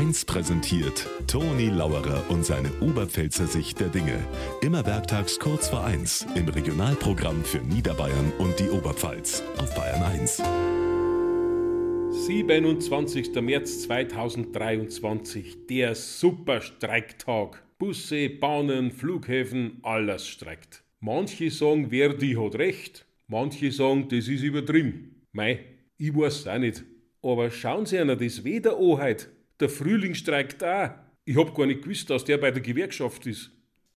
1 präsentiert Toni Lauerer und seine Oberpfälzer Sicht der Dinge. Immer werktags kurz vor 1 im Regionalprogramm für Niederbayern und die Oberpfalz auf Bayern 1. 27. März 2023, der Superstreiktag. Busse, Bahnen, Flughäfen, alles streikt. Manche sagen, Verdi hat recht, manche sagen, das ist übertrieben. Mei, ich weiß auch nicht. Aber schauen Sie einer das Wetter an heute. Der Frühling streikt auch. Ich hab gar nicht gewusst, dass der bei der Gewerkschaft ist.